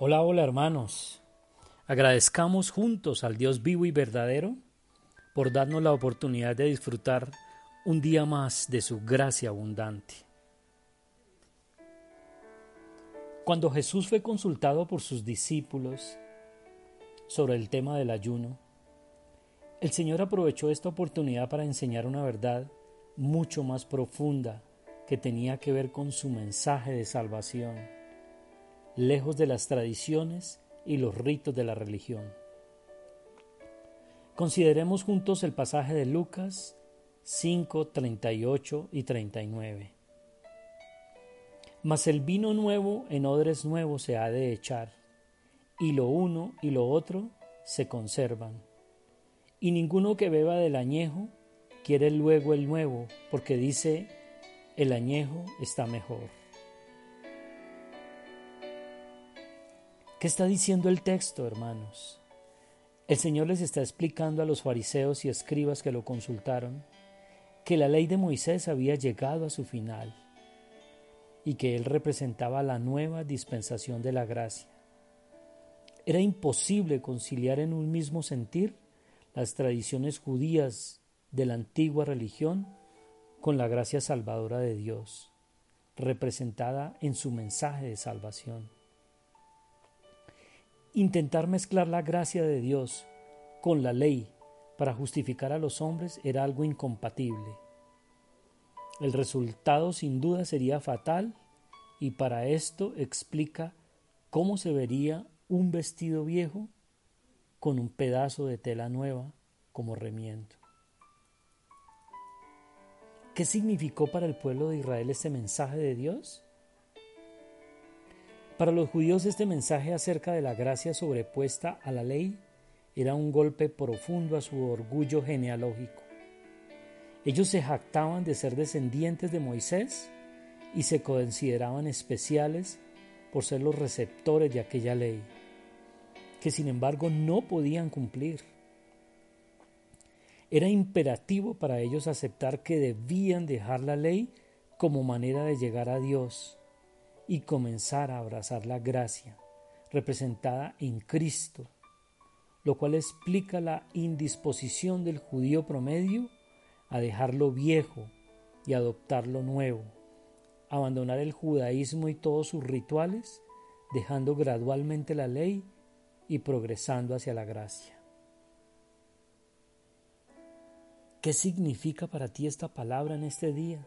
Hola, hola hermanos. Agradezcamos juntos al Dios vivo y verdadero por darnos la oportunidad de disfrutar un día más de su gracia abundante. Cuando Jesús fue consultado por sus discípulos sobre el tema del ayuno, el Señor aprovechó esta oportunidad para enseñar una verdad mucho más profunda que tenía que ver con su mensaje de salvación lejos de las tradiciones y los ritos de la religión. Consideremos juntos el pasaje de Lucas 5, 38 y 39. Mas el vino nuevo en odres nuevos se ha de echar, y lo uno y lo otro se conservan. Y ninguno que beba del añejo quiere luego el nuevo, porque dice, el añejo está mejor. ¿Qué está diciendo el texto, hermanos? El Señor les está explicando a los fariseos y escribas que lo consultaron que la ley de Moisés había llegado a su final y que él representaba la nueva dispensación de la gracia. Era imposible conciliar en un mismo sentir las tradiciones judías de la antigua religión con la gracia salvadora de Dios, representada en su mensaje de salvación. Intentar mezclar la gracia de Dios con la ley para justificar a los hombres era algo incompatible. El resultado sin duda sería fatal y para esto explica cómo se vería un vestido viejo con un pedazo de tela nueva como remiendo. ¿Qué significó para el pueblo de Israel este mensaje de Dios? Para los judíos este mensaje acerca de la gracia sobrepuesta a la ley era un golpe profundo a su orgullo genealógico. Ellos se jactaban de ser descendientes de Moisés y se consideraban especiales por ser los receptores de aquella ley, que sin embargo no podían cumplir. Era imperativo para ellos aceptar que debían dejar la ley como manera de llegar a Dios y comenzar a abrazar la gracia representada en Cristo, lo cual explica la indisposición del judío promedio a dejar lo viejo y adoptar lo nuevo, abandonar el judaísmo y todos sus rituales, dejando gradualmente la ley y progresando hacia la gracia. ¿Qué significa para ti esta palabra en este día?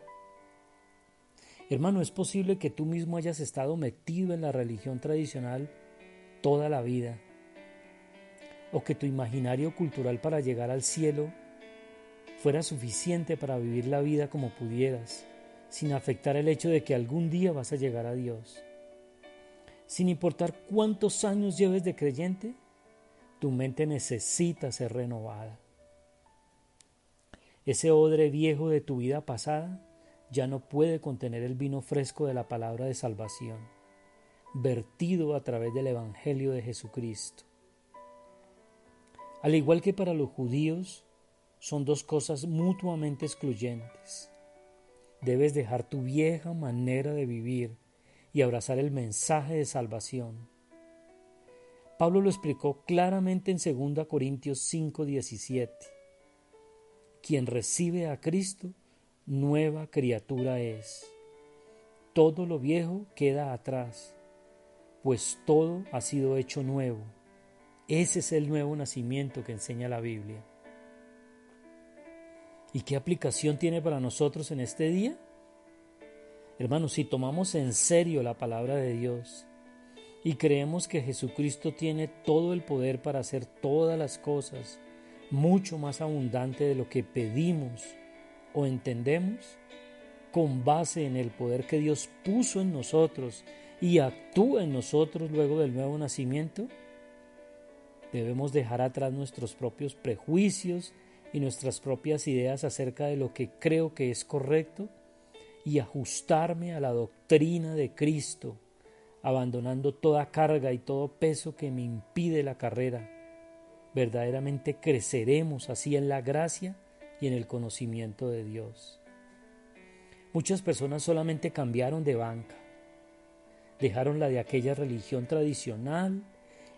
Hermano, es posible que tú mismo hayas estado metido en la religión tradicional toda la vida, o que tu imaginario cultural para llegar al cielo fuera suficiente para vivir la vida como pudieras, sin afectar el hecho de que algún día vas a llegar a Dios. Sin importar cuántos años lleves de creyente, tu mente necesita ser renovada. Ese odre viejo de tu vida pasada ya no puede contener el vino fresco de la palabra de salvación, vertido a través del Evangelio de Jesucristo. Al igual que para los judíos, son dos cosas mutuamente excluyentes. Debes dejar tu vieja manera de vivir y abrazar el mensaje de salvación. Pablo lo explicó claramente en 2 Corintios 5:17. Quien recibe a Cristo nueva criatura es. Todo lo viejo queda atrás, pues todo ha sido hecho nuevo. Ese es el nuevo nacimiento que enseña la Biblia. ¿Y qué aplicación tiene para nosotros en este día? Hermanos, si tomamos en serio la palabra de Dios y creemos que Jesucristo tiene todo el poder para hacer todas las cosas mucho más abundante de lo que pedimos o entendemos con base en el poder que Dios puso en nosotros y actúa en nosotros luego del nuevo nacimiento, debemos dejar atrás nuestros propios prejuicios y nuestras propias ideas acerca de lo que creo que es correcto y ajustarme a la doctrina de Cristo, abandonando toda carga y todo peso que me impide la carrera. Verdaderamente creceremos así en la gracia y en el conocimiento de Dios. Muchas personas solamente cambiaron de banca, dejaron la de aquella religión tradicional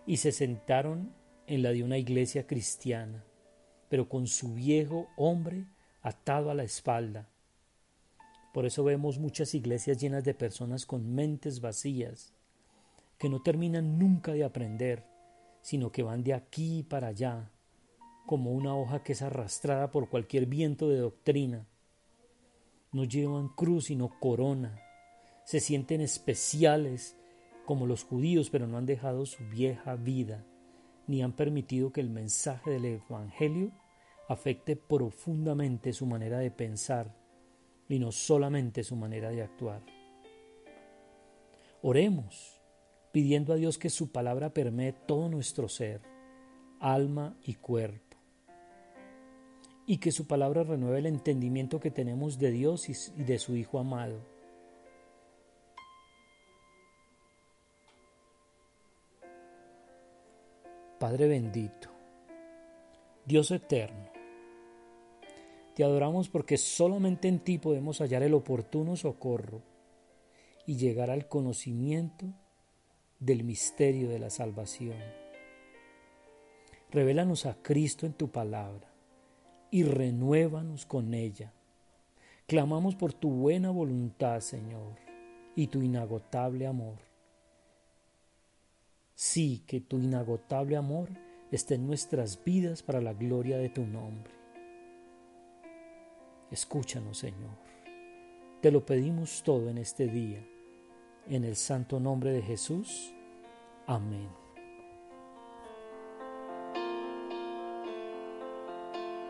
y se sentaron en la de una iglesia cristiana, pero con su viejo hombre atado a la espalda. Por eso vemos muchas iglesias llenas de personas con mentes vacías, que no terminan nunca de aprender, sino que van de aquí para allá, como una hoja que es arrastrada por cualquier viento de doctrina. No llevan cruz sino corona, se sienten especiales como los judíos, pero no han dejado su vieja vida, ni han permitido que el mensaje del Evangelio afecte profundamente su manera de pensar y no solamente su manera de actuar. Oremos, pidiendo a Dios que su palabra permee todo nuestro ser, alma y cuerpo, y que su palabra renueve el entendimiento que tenemos de Dios y de su Hijo amado Padre bendito, Dios eterno, te adoramos porque solamente en ti podemos hallar el oportuno socorro y llegar al conocimiento del misterio de la salvación. Revélanos a Cristo en tu palabra y renuévanos con ella. Clamamos por tu buena voluntad, Señor, y tu inagotable amor Sí, que tu inagotable amor esté en nuestras vidas para la gloria de tu nombre. Escúchanos, Señor. Te lo pedimos todo en este día. En el santo nombre de Jesús. Amén.